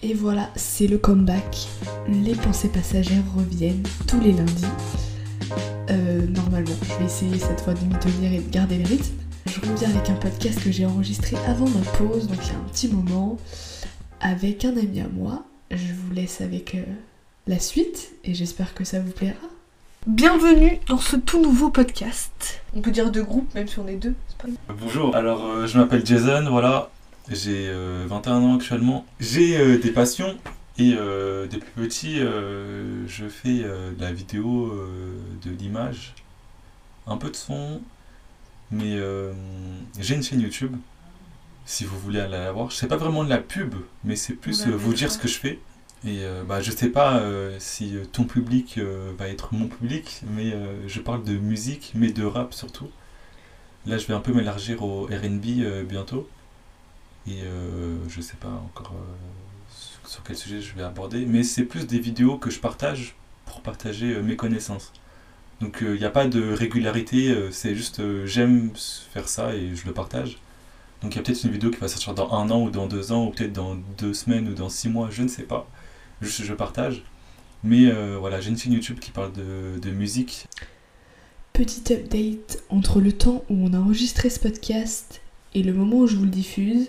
Et voilà, c'est le comeback. Les pensées passagères reviennent tous les lundis. Euh, normalement, je vais essayer cette fois de m'y tenir et de garder le rythme. Je reviens avec un podcast que j'ai enregistré avant ma pause, donc il y a un petit moment, avec un ami à moi. Je vous laisse avec euh, la suite et j'espère que ça vous plaira. Bienvenue dans ce tout nouveau podcast. On peut dire deux groupes, même si on est deux. c'est pas. Bonjour, alors euh, je m'appelle Jason, voilà, j'ai euh, 21 ans actuellement. J'ai euh, des passions et euh, depuis petit euh, je fais euh, de la vidéo, euh, de l'image, un peu de son, mais euh, j'ai une chaîne YouTube. Si vous voulez aller la voir, je sais pas vraiment de la pub, mais c'est plus euh, vous dire ce que je fais. Et euh, bah, je sais pas euh, si euh, ton public euh, va être mon public, mais euh, je parle de musique, mais de rap surtout. Là, je vais un peu m'élargir au RB euh, bientôt. Et euh, je sais pas encore euh, sur- quel sujet je vais aborder, mais c'est plus des vidéos que je partage pour partager euh, mes connaissances. Donc il n'y a pas de régularité, c'est juste j'aime faire ça et je le partage. Donc il y a peut-être une vidéo qui va sortir dans un an ou dans deux ans, ou peut-être dans deux semaines ou dans six mois, je ne sais pas. Juste je partage. Mais voilà, j'ai une chaîne YouTube qui parle de, de musique Petit update entre le temps où on a enregistré ce podcast et le moment où je vous le diffuse.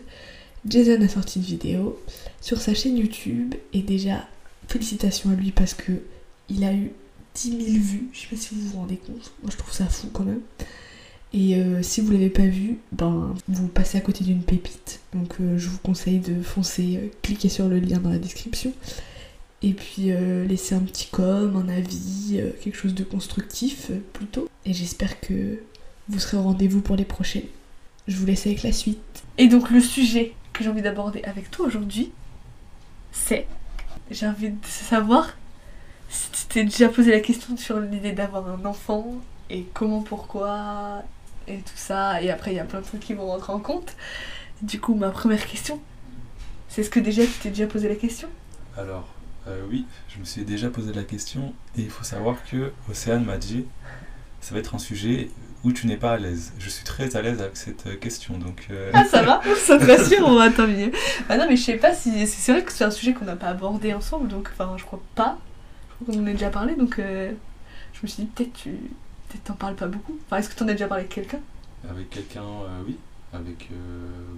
Jason a sorti une vidéo sur sa chaîne YouTube et déjà félicitations à lui parce que il a eu 10 000 vues. Je sais pas si vous vous rendez compte. Moi je trouve ça fou quand même. Et euh, si vous l'avez pas vu, ben vous passez à côté d'une pépite. Donc euh, je vous conseille de foncer, euh, cliquer sur le lien dans la description. Et puis euh, laisser un petit com, un avis, quelque chose de constructif plutôt. Et j'espère que vous serez au rendez-vous pour les prochaines. Je vous laisse avec la suite. Et donc le sujet que j'ai envie d'aborder avec toi aujourd'hui, c'est... J'ai envie de savoir si tu t'es déjà posé la question sur l'idée d'avoir un enfant et comment, pourquoi et tout ça. Et après il y a plein de trucs qui vont rentrer en compte. Du coup ma première question, c'est est-ce que déjà tu t'es déjà posé la question? Alors, euh, oui, je me suis déjà posé la question et il faut savoir que Océane m'a dit ça va être un sujet où tu n'es pas à l'aise. Je suis très à l'aise avec cette euh, question, donc euh, Ah ça va Ça te rassure, on va terminer. Bah non mais je sais pas si... C'est vrai que c'est un sujet qu'on n'a pas abordé ensemble, donc enfin je crois pas. Je crois qu'on en a déjà parlé, donc euh, je me suis dit peut-être tu... Peut-être t'en parles pas beaucoup. Enfin est-ce que t'en as déjà parlé avec quelqu'un? Avec quelqu'un, euh, oui, avec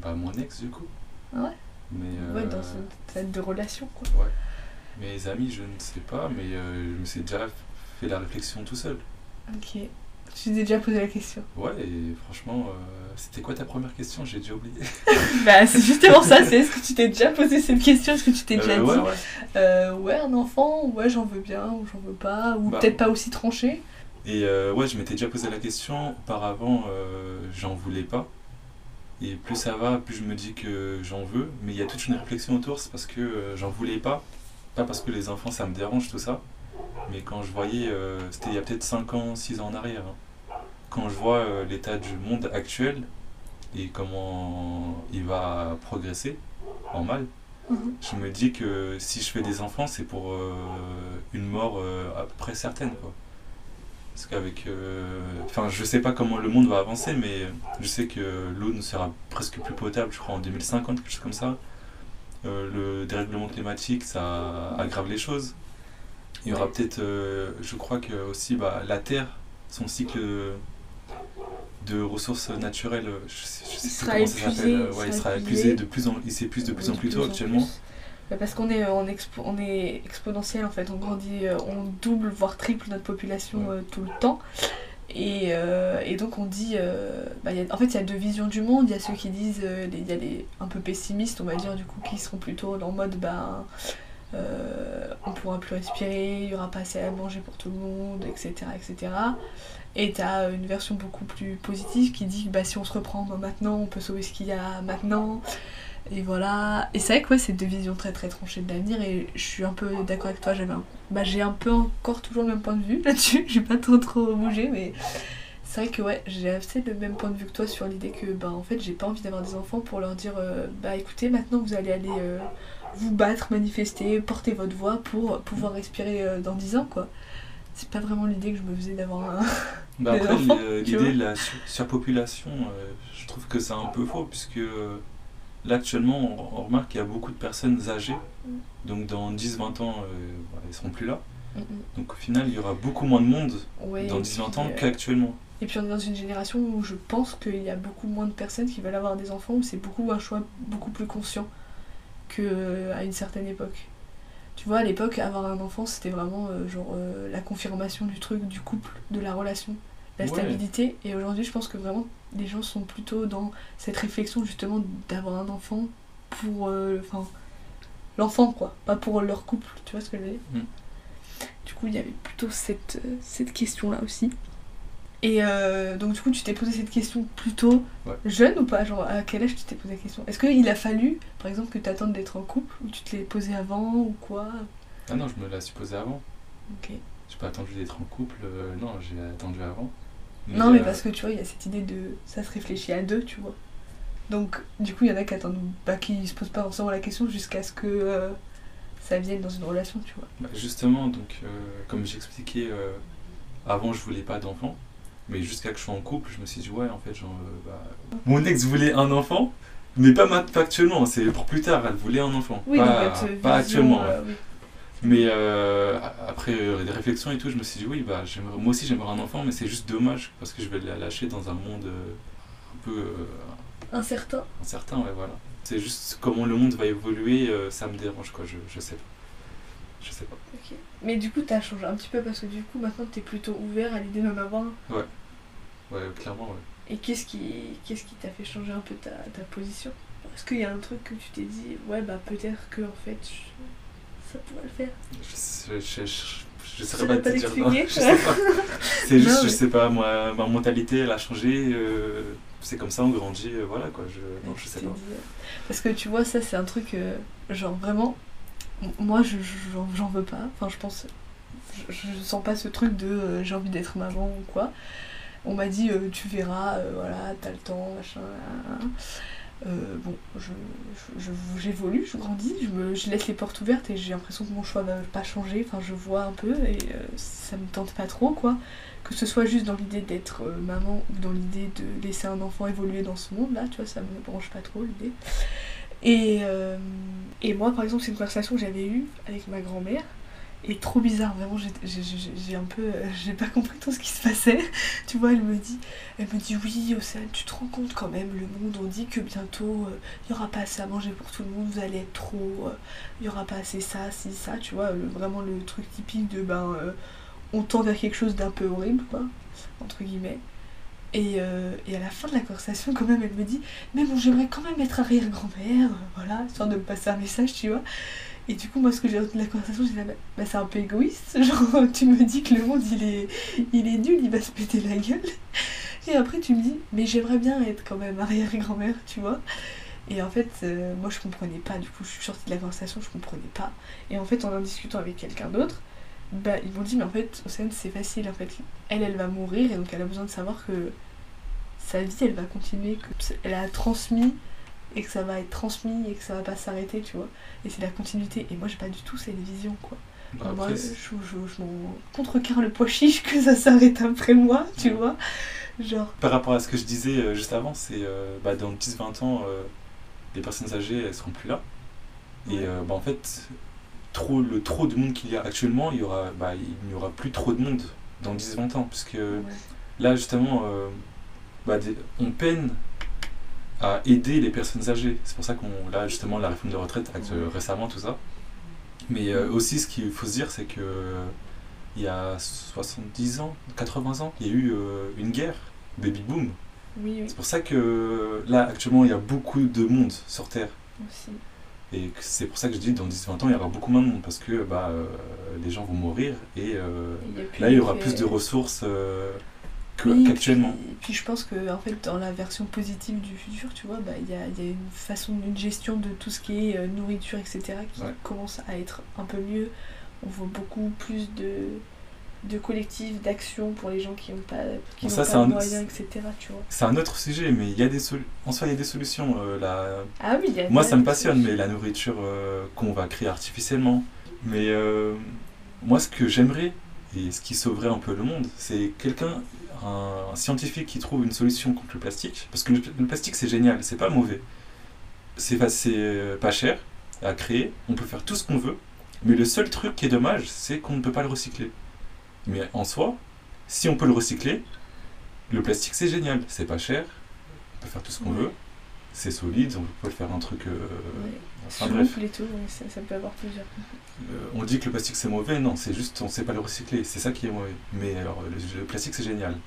bah, mon ex du coup. Ah ouais? Mais, Ouais, dans une tête de relation quoi. ouais. Mes amis, je ne sais pas, mais je me suis déjà fait la réflexion tout seul. Ok. Je t'ai déjà posé la question. Ouais, et franchement, euh, c'était quoi ta première question? J'ai déjà oublié. bah c'est justement ça, c'est est-ce que tu t'es déjà posé cette question? Est-ce que tu t'es déjà Euh, ouais, dit ouais. euh, ouais un enfant, ouais j'en veux bien ou j'en veux pas, ou Bah, peut-être pas aussi tranché? Et ouais, je m'étais déjà posé la question. Auparavant, j'en voulais pas. Et plus ça va, plus je me dis que j'en veux. Mais il y a toute une réflexion autour, c'est parce que j'en voulais pas. Pas parce que les enfants, ça me dérange, tout ça. Mais quand je voyais, euh, c'était il y a peut-être 5 ans, 6 ans en arrière. hein. Quand je vois euh, l'état du monde actuel et comment il va progresser en mal, Mhm. je me dis que si je fais des enfants, c'est pour euh, une mort à peu près certaine. Quoi. Parce qu'avec. Enfin, je sais pas comment le monde va avancer, mais je sais que l'eau ne sera presque plus potable, je crois, en 2050, quelque chose comme ça. Euh, le dérèglement climatique, ça aggrave les choses. Il y aura peut-être. euh, je crois que aussi, bah, la Terre, son cycle de ressources naturelles, je sais, je sais plus comment ça s'appelle. euh, Ouais, il sera épuisé. de plus en, il s'épuise de plus en plus tôt en actuellement. plus. Bah, parce qu'on est, en expo- on est exponentiel en fait, on grandit, euh, on double voire triple notre population Ouais. euh, tout le temps. Et, euh, et donc on dit, euh, bah, il y a- en fait il y a deux visions du monde, il y a ceux qui disent, euh, il y a les un peu pessimistes on va dire du coup qui seront plutôt en mode ben euh, on pourra plus respirer, il y aura pas assez à manger pour tout le monde, etc. etc. Et t'as une version beaucoup plus positive qui dit que bah, si on se reprend maintenant, on peut sauver ce qu'il y a maintenant. Et voilà. Et c'est vrai que c'est deux visions très très tranchées de l'avenir et je suis un peu d'accord avec toi. J'avais un... Bah, j'ai un peu encore toujours le même point de vue là-dessus. J'ai pas trop trop bougé, mais c'est vrai que ouais, j'ai assez le même point de vue que toi sur l'idée que bah en fait j'ai pas envie d'avoir des enfants pour leur dire euh, bah écoutez maintenant vous allez aller euh, vous battre, manifester, porter votre voix pour pouvoir respirer euh, dans 10 ans quoi. C'est pas vraiment l'idée que je me faisais d'avoir un. Bah après, l'idée de la sur- surpopulation, euh, je trouve que c'est un peu faux, puisque euh, là actuellement, on, on remarque qu'il y a beaucoup de personnes âgées. Donc dans 10-20 ans, euh, bah, elles seront plus là. Mm. Donc au final, il y aura beaucoup moins de monde Ouais, dans et 10-20 puis, ans euh, qu'actuellement. Et puis on est dans une génération où je pense qu'il y a beaucoup moins de personnes qui veulent avoir des enfants, où c'est beaucoup un choix beaucoup plus conscient qu'à une certaine époque. Tu vois, à l'époque, avoir un enfant, c'était vraiment euh, genre euh, la confirmation du truc, du couple, de la relation, la Ouais. stabilité. Et aujourd'hui, je pense que vraiment, les gens sont plutôt dans cette réflexion justement d'avoir un enfant pour. euh, Enfin, l'enfant quoi, pas pour leur couple, tu vois ce que je veux dire? Mm. Du coup, il y avait plutôt cette, euh, cette question-là aussi. Et euh, donc, du coup, tu t'es posé cette question plutôt Ouais. jeune ou pas? Genre, à quel âge tu t'es posé la question? Est-ce qu'il a fallu, par exemple, que tu attendes d'être en couple ou tu te l'es posé avant ou quoi? Ah non, je me l'ai supposé avant. Ok. J'ai pas attendu d'être en couple, euh, non, j'ai attendu avant. non, mais euh, parce que tu vois, il y a cette idée de ça se réfléchit à deux, tu vois. Donc, du coup, il y en a qui attendent, bah, qui se posent pas forcément la question jusqu'à ce que euh, ça vienne dans une relation, tu vois. bah, justement, donc, comme j'expliquais, avant je voulais pas d'enfant, mais jusqu'à que je sois en couple, je me suis dit, ouais, en fait, genre, euh, bah, mon ex voulait un enfant, mais pas, pas actuellement, c'est pour plus tard, elle voulait un enfant. Oui, pas, donc pas actuellement. ouais. euh, oui. Mais euh, après euh, des réflexions et tout, je me suis dit, oui, bah, moi aussi j'aimerais un enfant, mais c'est juste dommage, parce que je vais la lâcher dans un monde euh, un peu euh, Incertain. incertain, ouais, voilà. C'est juste comment le monde va évoluer, euh, ça me dérange, quoi, je, je sais pas. Je sais pas. Mais du coup, t'as changé un petit peu parce que du coup, maintenant, t'es plutôt ouvert à l'idée d'en avoir un. Ouais, clairement, ouais. Et qu'est-ce qui qu'est-ce qui t'a fait changer un peu ta, ta position? Est-ce qu'il y a un truc que tu t'es dit, ouais, bah peut-être que en fait, je- ça pourrait le faire? Je, sais- je, je, saurais pas te dire. non, l'expliquer je sais pas. C'est juste, je sais pas, moi, ma mentalité, elle a changé. euh, c'est comme ça, on grandit, euh, voilà, quoi. Je, non, je sais pas. Parce que tu vois, ça, c'est un truc, euh, genre vraiment, moi, je j'en j'en veux pas. Enfin, je pense, je, je sens pas ce truc de j'ai envie d'être maman ou quoi. On m'a dit, euh, tu verras, euh, voilà, t'as le temps, machin. Euh, bon, je, je- je- j'évolue, je grandis, je, me, je laisse les portes ouvertes et j'ai l'impression que mon choix va pas changer. Enfin, je vois un peu et ça me tente pas trop, quoi. Que ce soit juste dans l'idée d'être maman ou dans l'idée de laisser un enfant évoluer dans ce monde-là, tu vois, ça me branche pas trop l'idée. Et, et moi, par exemple, c'est une conversation que j'avais eue avec ma grand-mère. Et trop bizarre, vraiment, j'ai- un peu. euh, J'ai pas compris tout ce qui se passait. Tu vois, elle me dit, elle me dit oui, Océane, tu te rends compte quand même, le monde, on dit que bientôt, euh, il y aura pas assez à manger pour tout le monde, vous allez être trop, euh, il y aura pas assez ça, si, ça, tu vois, vraiment le truc typique de ben, euh, on tend vers quelque chose d'un peu horrible, quoi, entre guillemets. Et, euh, et à la fin de la conversation, quand même, elle me dit Mais bon, j'aimerais quand même être arrière-grand-mère, euh, voilà, histoire de me passer un message, tu vois. Et du coup, moi, ce que j'ai retenu de la conversation, j'ai dit bah, bah, c'est un peu égoïste. Genre, tu me dis que le monde, il est, il est nul, il va se péter la gueule. Et après, tu me dis Mais j'aimerais bien être quand même arrière-grand-mère, tu vois. Et en fait, euh, moi, je comprenais pas. Du coup, je suis sortie de la conversation, je comprenais pas. Et en fait, en en discutant avec quelqu'un d'autre, bah, ils m'ont dit Mais en fait, Océane, c'est facile. En fait, elle, elle va mourir, et donc elle a besoin de savoir que sa vie, elle va continuer, que elle a transmis et que ça va être transmis et que ça va pas s'arrêter, tu vois. Et c'est la continuité. Et moi, j'ai pas du tout cette vision, quoi. Bah, moi, je, je, je m'en contrecarre le pois chiche que ça s'arrête après moi, tu Ouais. vois. Genre, par rapport à ce que je disais euh, juste avant, c'est euh, bah, dans 10-20 ans, euh, les personnes âgées, elles seront plus là. Et Ouais. euh, bah, en fait, trop, le trop de monde qu'il y a actuellement, il y aura, bah, il n'y aura plus trop de monde dans 10-20 ans. Puisque ouais. là, justement, bah, des- on peine à aider les personnes âgées. C'est pour ça qu'on, là, justement, la réforme de retraite, acte, euh, Ouais. récemment, tout ça. Mais euh, aussi, ce qu'il faut se dire, c'est que euh, il y a 70 ans, 80 ans, il y a eu euh, une guerre, baby boom. oui, oui, C'est pour ça que là, actuellement, il y a beaucoup de monde sur Terre. aussi. Et c'est pour ça que je dis dans 10-20 ans, il y aura beaucoup moins de monde parce que bah, les gens vont mourir et a là, il y aura plus de ressources Oui, qu'actuellement. Puis, puis je pense que en fait dans la version positive du futur, tu vois, bah, il y, a, il y a une façon, une gestion de tout ce qui est euh, nourriture, etc. qui Ouais. commence à être un peu mieux. On voit beaucoup plus de, de collectifs, d'actions pour les gens qui n'ont pas, qui Bon, n'ont ça, pas de un- moyens, etc. Tu vois. C'est un autre sujet, mais il y a des en soi, il y a des solutions. euh, la- Ah oui, il y a Moi, ça me passionne, solutions. mais la nourriture euh, qu'on va créer artificiellement. Mais euh, moi, ce que j'aimerais, et ce qui sauverait un peu le monde, c'est quelqu'un, un, scientifique qui trouve une solution contre le plastique. Parce que le, le plastique, c'est génial, c'est pas mauvais. c'est euh, pas cher à créer, on peut faire tout ce qu'on veut, mais le seul truc qui est dommage, c'est qu'on ne peut pas le recycler. Mais en soi, si on peut le recycler, le plastique c'est génial, c'est pas cher, on peut faire tout ce qu'on veut, c'est solide, on peut faire un truc. euh, Ouais. enfin, bref. et tout, ça, ça peut avoir plusieurs. Euh, on dit que le plastique c'est mauvais, non, c'est juste on sait pas le recycler, c'est ça qui est mauvais. Mais alors le, le plastique c'est génial.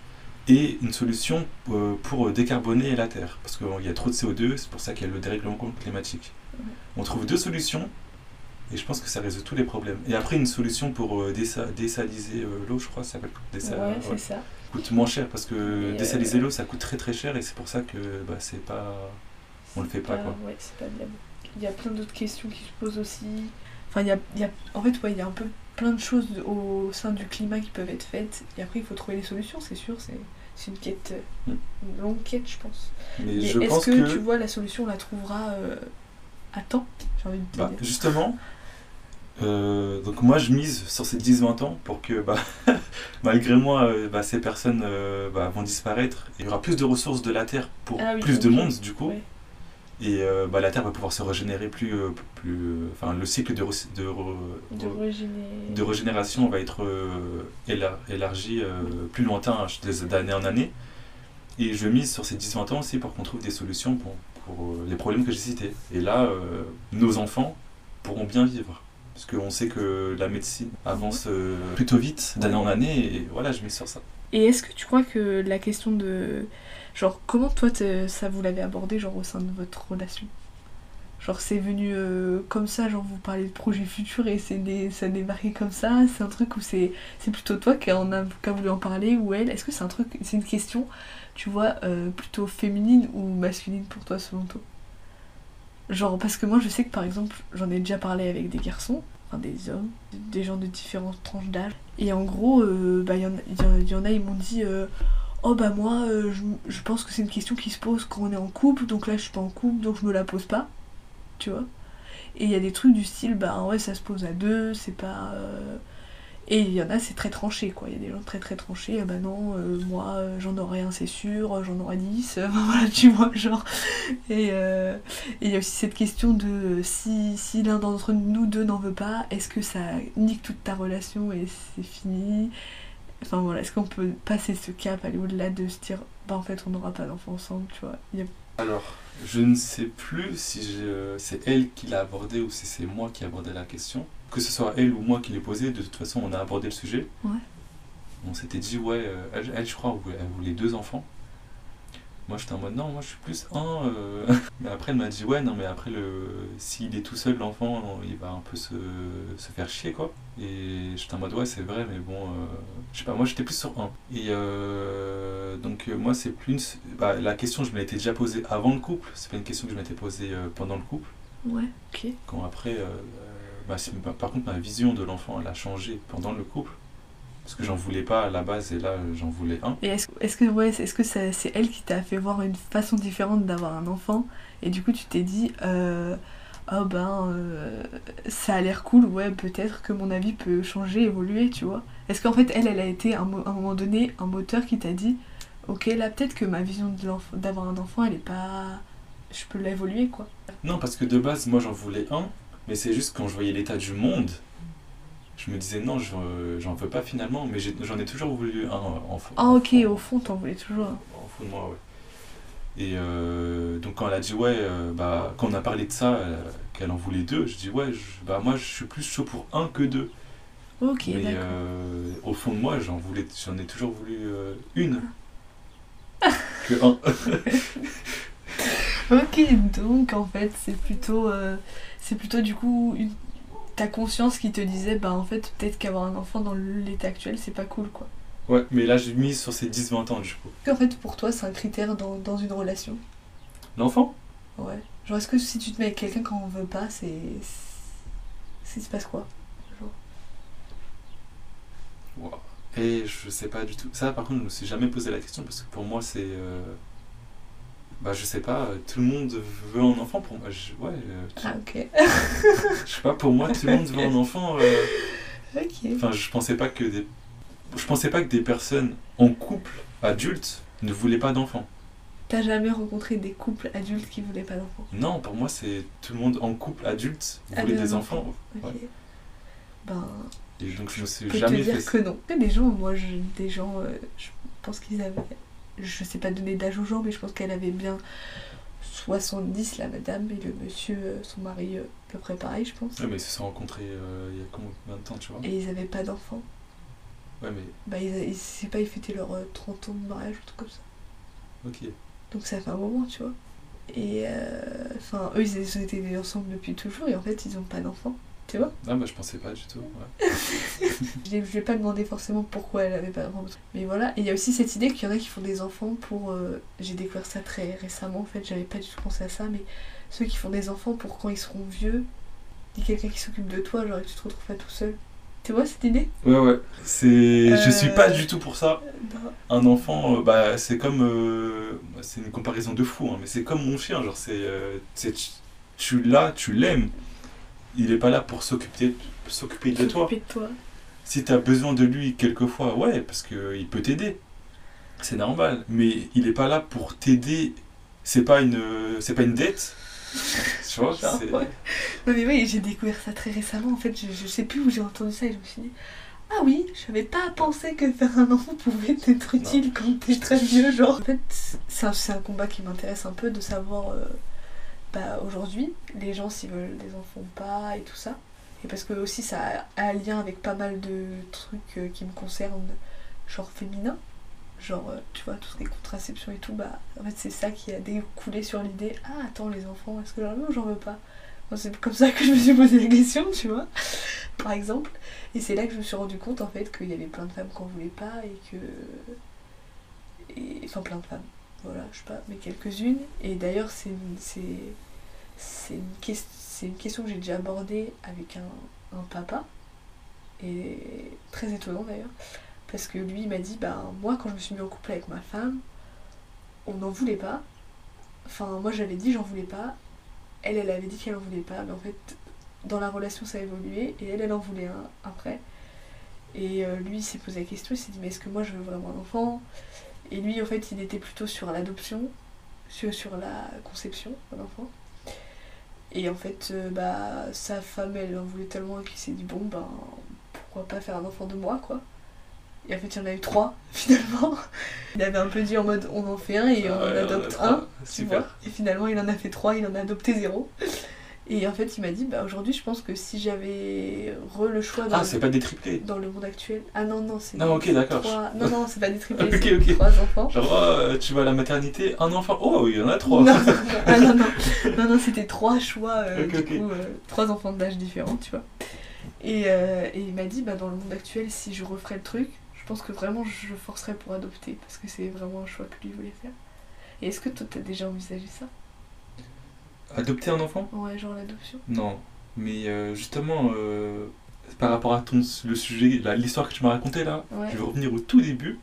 Et une solution euh, pour décarboner la Terre, parce qu'il y a trop de CO2, c'est pour ça qu'il y a le dérèglement climatique. On trouve deux solutions, et je pense que ça résout tous les problèmes. Et après une solution pour euh, désa- désaliser euh, l'eau, je crois, ça s'appelle désal- ouais, ça. coûte moins cher, parce que Et, désaliser euh, l'eau ça coûte très très cher, et c'est pour ça que bah, c'est pas... On le fait pas, quoi. Ouais, c'est pas viable. Il y a plein d'autres questions qui se posent aussi. Enfin, il y a, il y a- en fait, ouais, il y a un peu plein de choses au sein du climat qui peuvent être faites. Et après, il faut trouver les solutions, c'est sûr. C'est c'est une quête, euh, une longue quête, je pense. Mais je est-ce pense que, que... tu vois la solution, on la trouvera euh, à temps J'ai envie de te Bah, dire? justement, euh, donc moi je mise sur ces 10-20 ans pour que bah, malgré moi bah, ces personnes euh, bah, vont disparaître. Il y aura plus de ressources de la Terre pour Ah oui, plus de monde du coup. Ouais. Et euh, bah, la Terre va pouvoir se régénérer plus... euh, plus enfin le cycle de, re- de, re- De régénérer. de régénération va être euh, élar- élargi euh, plus lointain des- d'année en année. Et je mise sur ces 10-20 ans aussi pour qu'on trouve des solutions pour, pour, euh, les problèmes que j'ai cités. Et là, euh, nos enfants pourront bien vivre. Parce qu'on sait que la médecine avance euh, plutôt vite d'année en année. Et voilà, je mise sur ça. Et est-ce que tu crois que la question de. Genre, comment toi, ça vous l'avez abordé, genre, au sein de votre relation? Genre, c'est venu euh, comme ça, genre, vous parlez de projet futur et c'est ça débarqué comme ça? C'est un truc où c'est plutôt toi qui en a, qui a voulu en parler ou elle? Est-ce que c'est un truc, c'est une question, tu vois, euh, plutôt féminine ou masculine pour toi, selon toi? Genre, parce que moi, je sais que par exemple, j'en ai déjà parlé avec des garçons, enfin des hommes, des gens de différentes tranches d'âge. Et en gros, euh, bah, il y, en a- il y en- a, ils m'ont dit Oh bah moi, euh, je, je pense que c'est une question qui se pose quand on est en couple, donc là je suis pas en couple, donc je me la pose pas. Tu vois Et il y a des trucs du style Bah ouais, ça se pose à deux, c'est pas. euh, Et il y en a, c'est très tranché quoi. Il y a des gens très très tranchés Ah bah non, euh, moi j'en aurai un, c'est sûr, j'en aurai dix, voilà, tu vois, genre. Et il y a aussi cette question de si, si l'un d'entre nous deux n'en veut pas, est-ce que ça nique toute ta relation et c'est fini? Enfin voilà, est-ce qu'on peut passer ce cap, aller au-delà de se dire bah en fait on n'aura pas d'enfant ensemble, tu vois Il y a- Alors, je ne sais plus si je- c'est elle qui l'a abordé ou si c'est moi qui ai abordé la question. Que ce soit elle ou moi qui l'ai posée, de toute façon, on a abordé le sujet. Ouais. On s'était dit, ouais, euh, elle, elle, je crois, elle elle voulait deux enfants. Moi, j'étais en mode, non, moi, je suis plus un. euh. Mais après, elle m'a dit, ouais, non, mais après, le... s'il est tout seul, l'enfant, il va un peu se, se faire chier, quoi. Et j'étais en mode, ouais, c'est vrai, mais bon, euh, je sais pas, moi, j'étais plus sur un. Et euh, donc, euh, moi, c'est plus. une- Bah, la question, je me l'étais déjà posée avant le couple. C'est pas une question que je m'étais posée euh, pendant le couple. Ouais, ok. Quand après, bah, bah, par contre, ma vision de l'enfant, elle a changé pendant le couple. Parce que j'en voulais pas à la base et là, j'en voulais un. Et est-ce est-ce que ouais, est-ce que c'est elle qui t'a fait voir une façon différente d'avoir un enfant et du coup tu t'es dit euh, oh ben euh, ça a l'air cool, ouais peut-être que mon avis peut changer, évoluer, tu vois. Est-ce qu'en fait elle, elle a été à un, mo- à un moment donné un moteur qui t'a dit ok là peut-être que ma vision d'avoir un enfant elle est pas, je peux l'évoluer quoi. Non, parce que de base, moi, j'en voulais un. Mais c'est juste quand je voyais l'état du monde, je me disais non, j'en j'en veux pas finalement. Mais j'en ai, toujours voulu un en fond. Ah ok au fond t'en voulais toujours. un. En fond de moi, ouais. Et euh, donc quand elle a dit ouais, euh, bah, quand on a parlé de ça, euh, qu'elle en voulait deux, je dis ouais, je- bah moi je suis plus chaud pour un que deux. Ok Mais euh, au fond de moi, j'en voulais, j'en ai toujours voulu euh, une. que un. Ok, donc en fait, c'est plutôt, euh, c'est plutôt du coup une- ta conscience qui te disait, bah en fait, peut-être qu'avoir un enfant dans l'état actuel, c'est pas cool quoi. Ouais, mais là j'ai mis sur ces 10-20 ans du coup. En fait, pour toi, c'est un critère dans, dans une relation. L'enfant? Ouais. Genre, est-ce que si tu te mets avec quelqu'un quand on veut pas, c'est. c'est- Il se passe quoi Genre? Wow. Et je sais pas du tout. Ça par contre, je me suis jamais posé la question parce que pour moi c'est. euh, Bah je sais pas, tout le monde veut un enfant pour moi. Je... Ouais, euh, Ah, ok. je sais pas, pour moi tout le monde veut un enfant. euh, ok. Enfin, je pensais pas que des. Je pensais pas que des personnes en couple, adultes, ne voulaient pas d'enfants. T'as jamais rencontré des couples adultes qui voulaient pas d'enfants? Non, pour moi, c'est tout le monde en couple adulte Ah, voulait des enfants. Ok. Ouais. Ben, Et donc, je je peux jamais te dire fait que non. Des gens, moi, je, des gens, euh, je pense qu'ils avaient. Je sais pas donner d'âge aux gens, mais je pense qu'elle avait bien 70, la madame, et le monsieur, euh, son mari, euh, à peu près pareil, je pense. Ouais, mais ils se sont rencontrés euh, il y a combien de temps, tu vois Et ils avaient pas d'enfants. Ouais, mais Bah, ils, ils, c'est pas, ils fêtaient leur euh, 30 ans de mariage ou truc comme ça. ok. Donc ça fait un moment, tu vois. Et euh, enfin, eux, ils ont été ensemble depuis toujours et en fait, ils ont pas d'enfants. Tu vois Ah, bah, je pensais pas du tout. ouais. Je ai pas demandé forcément pourquoi elle avait pas d'enfants. Mais voilà, et il y a aussi cette idée qu'il y en a qui font des enfants pour. euh, J'ai découvert ça très récemment en fait, j'avais pas du tout pensé à ça, mais ceux qui font des enfants pour quand ils seront vieux, il y a quelqu'un qui s'occupe de toi, genre et tu te retrouves pas tout seul. Tu vois cette idée? Ouais, ouais. C'est... Je suis pas Euh, du tout pour ça. Non. Un enfant, euh, bah, c'est comme. euh, C'est une comparaison de fou, hein, mais c'est comme mon chien. Genre, c'est. euh, c'est- tu- tu l'as, tu l'aimes. Il est pas là pour s'occuper, s'occuper de toi. De toi. Si t'as besoin de lui quelquefois, ouais, parce qu'il peut t'aider. C'est normal. Mais il est pas là pour t'aider. C'est pas une, c'est pas une dette. tu vois Genre, ouais. Non mais oui, j'ai découvert ça très récemment. En fait, je, je sais plus où j'ai entendu ça et je me suis dit ah oui, je n'avais pas pensé que faire un enfant pouvait être utile quand t'es très vieux, genre. En fait, c'est un, un combat qui m'intéresse un peu de savoir euh, bah, aujourd'hui les gens s'ils veulent des enfants pas et tout ça. Et parce que aussi ça a un lien avec pas mal de trucs euh, qui me concernent, genre féminin. Genre, euh, tu vois, tout ce qui est contraception et tout, bah, en fait, c'est ça qui a découlé sur l'idée Ah, attends, les enfants, est-ce que j'en veux ou j'en veux pas? C'est comme ça que je me suis posé la question, tu vois, par exemple. Et c'est là que je me suis rendu compte, en fait, qu'il y avait plein de femmes qu'on voulait pas et que. Et... Enfin, plein de femmes, voilà, je sais pas, mais quelques-unes. Et d'ailleurs, c'est une, question que j'ai déjà abordée avec un, un papa. Et très étonnant d'ailleurs. Parce que lui, il m'a dit, bah, moi, quand je me suis mis en couple avec ma femme, on n'en voulait pas. Enfin, moi, j'avais dit, j'en voulais pas. Elle, elle avait dit qu'elle en voulait pas. Mais en fait, dans la relation, ça a évolué. Et elle, elle en voulait un après. Et euh, lui, il s'est posé la question, il s'est dit, mais est-ce que moi, je veux vraiment un enfant? Et lui, en fait, il était plutôt sur l'adoption, sur, sur la conception d'un enfant. Et en fait, euh, bah, sa femme, elle en voulait tellement qu'il s'est dit, bon, ben, pourquoi pas faire un enfant de moi, quoi. Et en fait, il y en a eu trois, finalement. Il avait un peu dit en mode, on en fait un et on en adopte un. tu vois. Et finalement, il en a fait trois, il en a adopté zéro. Et en fait, il m'a dit, bah aujourd'hui, je pense que si j'avais re le choix dans, Ah, c'est pas des triplés. dans le monde actuel. Ah non, non, c'est. Ah, ok, d'accord. trois- Non, non, c'est pas des triplés, Ok, c'est ok. trois enfants. Genre, oh, tu vas à la maternité, un enfant. Oh, il y en a trois. Non, non, ah, non, non, non, non, c'était trois choix, euh, du coup, euh, trois enfants d'âge différents, tu vois. Et, euh, et il m'a dit, bah, dans le monde actuel, si je referais le truc, je pense que vraiment je forcerais pour adopter, parce que c'est vraiment un choix que lui voulait faire. Et est-ce que toi, t'as déjà envisagé ça? Adopter un enfant? Ouais, genre l'adoption Non. Mais euh, justement, euh, par rapport à ton, le sujet, l'histoire que tu m'as racontée là, Ouais, je vais revenir au tout début.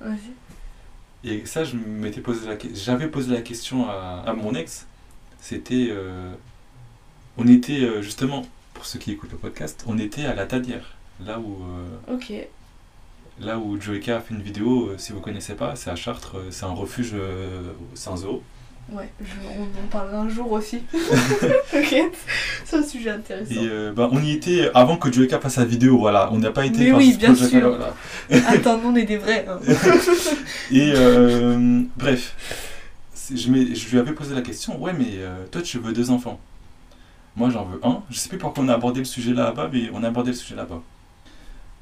Et ça, je m'étais posé la j'avais posé la question à, à mon ex. C'était, euh, on était justement, pour ceux qui écoutent le podcast, on était à la Tanière, là où, Ok, là où Joeka a fait une vidéo. si vous connaissez pas, c'est à Chartres, c'est un refuge, c'est un zoo. Ouais, je- on en parlera un jour aussi. ok, c'est un sujet intéressant. Et euh, bah, on y était avant que Joeka fasse sa vidéo. Voilà, on n'a pas été Mais oui, bien sûr. voilà. Attends, on est des vrais. hein. Et euh, bref, je, je lui avais posé la question, ouais mais euh, toi tu veux deux enfants. Moi j'en veux un. Je sais plus pourquoi on a abordé le sujet là-bas, mais on a abordé le sujet là-bas.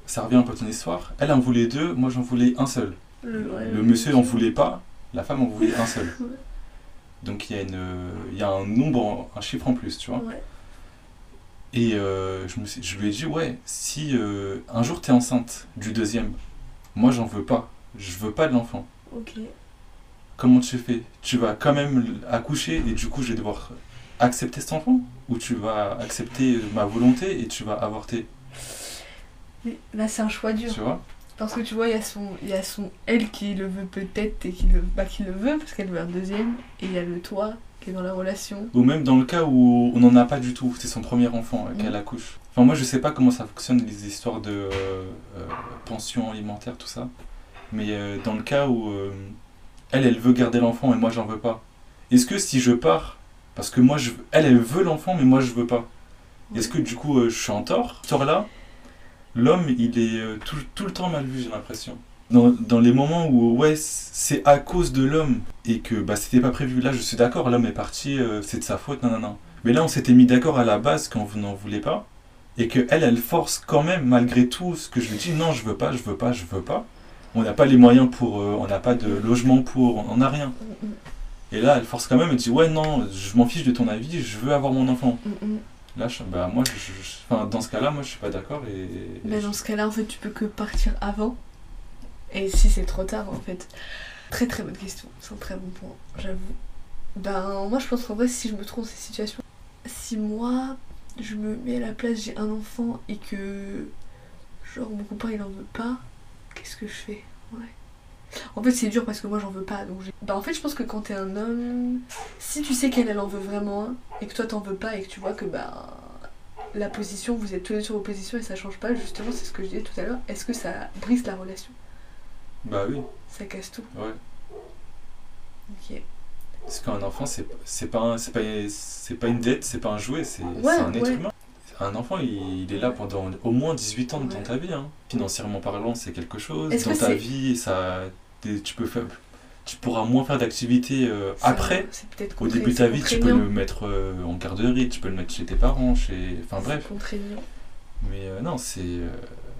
Ça revient un peu à ton histoire. Elle en voulait deux, moi j'en voulais un seul. Le, monsieur en voulait pas, la femme en voulait un seul. Donc il y, a une, il y a un nombre, un chiffre en plus, tu vois. Ouais. Et euh, je, me suis- je lui ai dit, ouais, si euh, un jour t'es enceinte du deuxième, moi j'en veux pas. Je veux pas de l'enfant. Ok. comment tu fais? Tu vas quand même accoucher et du coup je vais devoir accepter cet enfant? Ou tu vas accepter ma volonté et tu vas avorter? Là, c'est un choix dur. Tu vois? Parce que tu vois, il y a son, il y a son elle qui le veut peut-être et qui le, bah, qui le veut parce qu'elle veut un deuxième. Et il y a le toi qui est dans la relation. Ou même dans le cas où on n'en a pas du tout, c'est son premier enfant euh, Mm. qu'elle accouche. Enfin moi je sais pas comment ça fonctionne les histoires de euh, euh, pension alimentaire, tout ça. Mais euh, dans le cas où elle, elle veut garder l'enfant et moi j'en veux pas. est-ce que si je pars, parce que moi, je, elle, elle veut l'enfant, mais moi, je veux pas, est-ce que du coup, je suis en tort Tort là, l'homme, il est euh, tout, tout le temps mal vu, j'ai l'impression. Dans, dans les moments où, ouais, c'est à cause de l'homme et que bah, c'était pas prévu, là, je suis d'accord, l'homme est parti, euh, c'est de sa faute, non, non, non. Mais là, on s'était mis d'accord à la base quand vous n'en voulez pas et que elle, elle force quand même, malgré tout, ce que je lui dis, non, je veux pas, je veux pas, je veux pas. On n'a pas les moyens pour, euh, on n'a pas de logement pour, on n'a rien. Mm, mm, Et là, elle force quand même, elle dit, ouais, non, je m'en fiche de ton avis, je veux avoir mon enfant. Là, je- bah, moi, je- je- enfin, dans ce cas-là, moi, je suis pas d'accord. Et, dans ce cas-là, en fait, tu peux que partir avant. Et si c'est trop tard, en fait. Très très bonne question. C'est un très bon point, j'avoue. Ben, moi, je pense qu'en vrai, si je me trouve dans ces situations, si moi, je me mets à la place, j'ai un enfant et que. Genre, mon copain, il en veut pas, qu'est-ce que je fais? En fait, c'est dur parce que moi, j'en veux pas. Donc, ben, en fait, je pense que quand t'es un homme, si tu sais qu'elle, elle en veut vraiment un, et que toi, t'en veux pas, et que tu vois que, bah la position, vous êtes tous les deux sur vos positions et ça change pas, justement, c'est ce que je disais tout à l'heure, est-ce que ça brise la relation? Bah oui, Ça casse tout. ouais. Ok. Parce qu'un enfant, c'est pas, un- pas, pas une dette, c'est pas un jouet, c'est Ouais, un être ouais. humain. Un enfant, il, il est là pendant au moins 18 ans dans Ouais. ta vie. Hein. Financièrement parlant, c'est quelque chose. Dans ta vie, ça, tu peux faire, tu pourras moins faire d'activités euh, après. Au début de ta vie, tu peux le mettre euh, en garderie, tu peux le mettre chez tes parents, chez, enfin bref. contraignant. Mais euh, non, c'est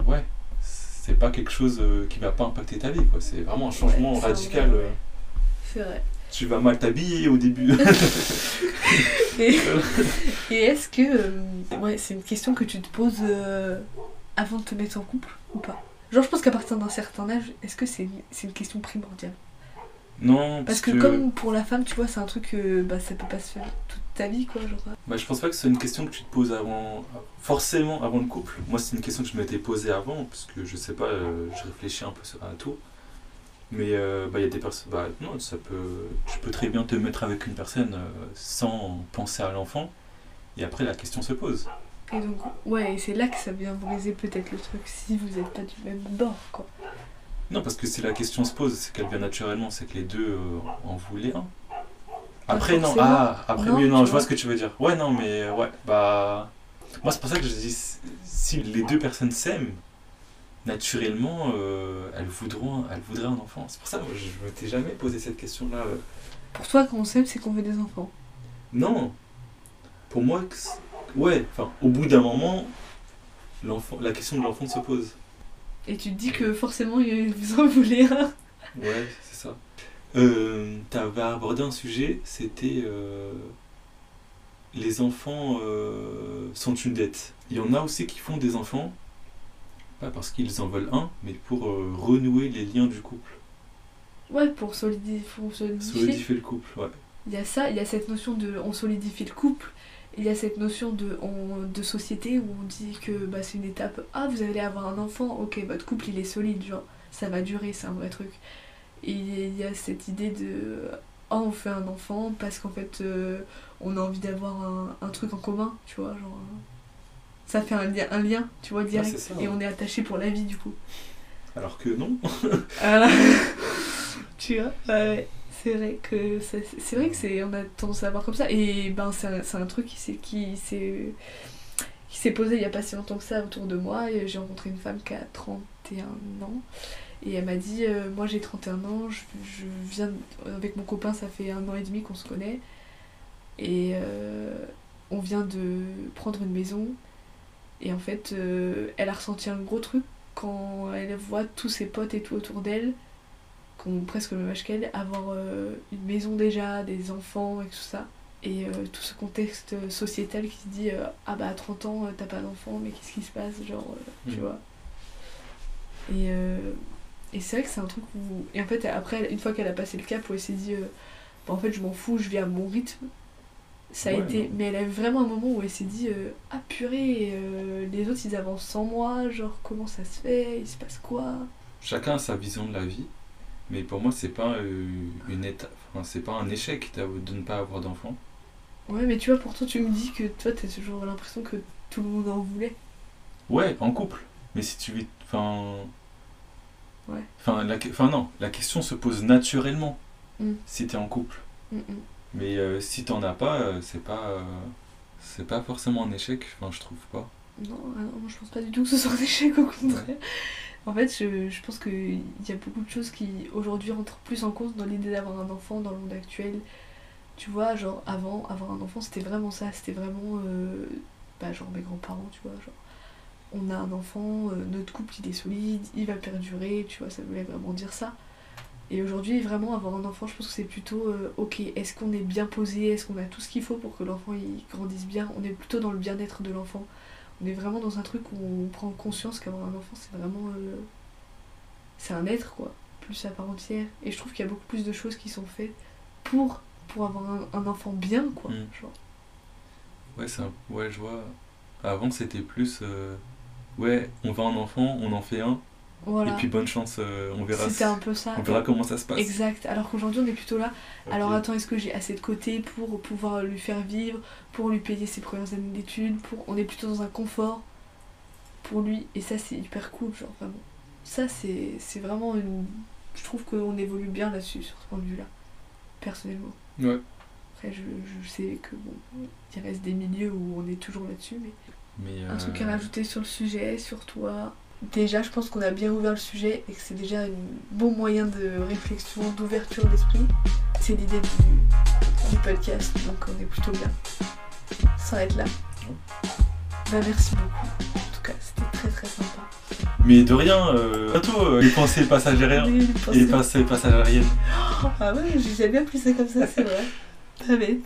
ouais, c'est pas quelque chose qui va pas impacter ta vie, quoi. C'est vraiment un changement Ouais, radical. C'est vrai. Tu vas mal t'habiller au début. Et, et est-ce que. ouais, c'est une question que tu te poses avant de te mettre en couple ou pas? Genre, je pense qu'à partir d'un certain âge, est-ce que c'est une, c'est une question primordiale? Non, Parce que, comme pour la femme, tu vois, c'est un truc que bah, ça peut pas se faire toute ta vie, quoi. Genre. Bah, je pense pas que c'est une question que tu te poses avant, forcément avant le couple. Moi, c'est une question que je m'étais posée avant, parce que je sais pas, euh, je réfléchis un peu sur- à tout. Mais euh, bah, il y a des personnes, bah, non, ça peut, tu peux très bien te mettre avec une personne euh, sans penser à l'enfant, et après la question se pose. Et donc, ouais, et c'est là que ça vient briser peut-être le truc si vous êtes pas du même bord, quoi. Non, parce que si la question se pose, c'est qu'elle vient naturellement, c'est que les deux euh, en voulaient un. Après, non, ah, après, Non, oui, non, tu je vois ce que tu veux dire. Ouais, non, mais euh, ouais, bah. Moi, c'est pour ça que je dis, si les deux personnes s'aiment, naturellement, euh, elles, voudront, elles voudraient un enfant. C'est pour ça que je m'étais jamais posé cette question-là. Pour toi, quand on s'aime, c'est qu'on veut des enfants. Non, pour moi, ouais, enfin, au bout d'un moment, la question de l'enfant se pose. Et tu te dis que forcément, il- vous en voulez un. Ouais, c'est ça. Euh, T'avais abordé un sujet, c'était euh, les enfants euh, sont une dette. Il y en a aussi qui font des enfants, pas parce qu'ils en veulent un, mais pour euh, renouer les liens du couple, Ouais, pour solidifier. pour solidifier. solidifier le couple. Ouais. Il y a ça, il y a cette notion de on solidifie le couple. Il y a cette notion de, on- de société où on dit que bah, c'est une étape. Ah, vous allez avoir un enfant, ok, votre couple il est solide, genre ça va durer, c'est un vrai truc. Et il y a cette idée de ah, on fait un enfant parce qu'en fait euh, on a envie d'avoir un, un truc en commun, tu vois, genre. Ça fait un, lien- un lien, tu vois, direct. c'est ça, et ouais. on est attaché pour la vie du coup. Alors que non. Voilà. tu vois ouais. C'est vrai que c'est vrai que c'est on a tendance à voir comme ça. Et ben c'est un, un truc qui s'est qui s'est qui s'est posé il y a pas si longtemps que ça autour de moi. J'ai rencontré une femme qui a 31 ans. Et elle m'a dit euh, moi j'ai 31 ans je, je viens avec mon copain ça fait un an et demi qu'on se connaît. Et euh, on vient de prendre une maison. Et en fait euh, elle a ressenti un gros truc quand elle voit tous ses potes et tout autour d'elle, qui ont presque le même âge qu'elle, avoir euh, une maison déjà, des enfants et tout ça. Et euh, tout ce contexte sociétal qui se dit euh, Ah bah à 30 ans, t'as pas d'enfant, mais qu'est-ce qui se passe Genre, tu Mm. vois. Et, et c'est vrai que c'est un truc où. Et en fait, après, une fois qu'elle a passé le cap, où elle s'est dit Bah, En fait, je m'en fous, je vis à mon rythme. Ça a Ouais, été. non. Mais elle a eu vraiment un moment où elle s'est dit euh, Ah purée, euh, les autres ils avancent sans moi, genre comment ça se fait Il se passe quoi? Chacun a sa vision de la vie, mais pour moi, c'est pas euh, une étape, enfin, c'est pas un échec de ne pas avoir d'enfant. Ouais, mais tu vois, pourtant tu me dis que toi t'as toujours l'impression que tout le monde en voulait. Ouais, en couple. Mais si tu vis. Enfin. Ouais. Enfin, la... enfin, non, la question se pose naturellement Mm. si t'es en couple. Mm, mm. Mais euh, si t'en as pas, euh, c'est pas, euh, c'est pas forcément un échec, enfin, je trouve pas. Non, ah non, je pense pas du tout que ce soit un échec, au contraire. En fait, je, je pense qu'il y a beaucoup de choses qui, aujourd'hui, rentrent plus en compte dans l'idée d'avoir un enfant dans le monde actuel. Tu vois, genre, avant, avoir un enfant, c'était vraiment ça. C'était vraiment, euh, bah, genre, mes grands-parents, tu vois, genre, on a un enfant, euh, notre couple, il est solide, il va perdurer, tu vois, ça voulait vraiment dire ça. Et aujourd'hui, vraiment, avoir un enfant, je pense que c'est plutôt, euh, ok, est-ce qu'on est bien posé, est-ce qu'on a tout ce qu'il faut pour que l'enfant, il grandisse bien? On est plutôt dans le bien-être de l'enfant on est vraiment dans un truc où on prend conscience qu'avoir un enfant c'est vraiment euh, c'est un être quoi plus à part entière et je trouve qu'il y a beaucoup plus de choses qui sont faites pour pour avoir un, un enfant bien quoi Mm. genre. Ouais, c'est un- ouais, je vois. Avant, c'était plus, euh, ouais, on veut un enfant, on en fait un, voilà. Et puis bonne chance, euh, on verra, c'était un peu ça. on verra comment ça se passe. exact. Alors qu'aujourd'hui on est plutôt là. Alors attends est-ce que j'ai assez de côté pour pouvoir lui faire vivre pour lui payer ses premières années d'études pour on est plutôt dans un confort pour lui. Et ça c'est hyper cool genre vraiment. Ça c'est c'est vraiment une je trouve qu'on évolue bien là-dessus sur ce point de vue là personnellement. Ouais. après je, je sais que bon il reste des milieux où on est toujours là-dessus mais Mais, un truc euh, à rajouter sur le sujet sur toi déjà je pense qu'on a bien ouvert le sujet et que c'est déjà un bon moyen de réflexion d'ouverture d'esprit. C'est l'idée du, du podcast donc on est plutôt bien. Sans être là. Bah merci beaucoup. En tout cas c'était très très sympa. Mais de rien, euh, bientôt, euh, les pensées passagères Les pensées- les pensées passagériennes. ah ouais j'ai jamais appris ça comme ça c'est vrai. Pas bête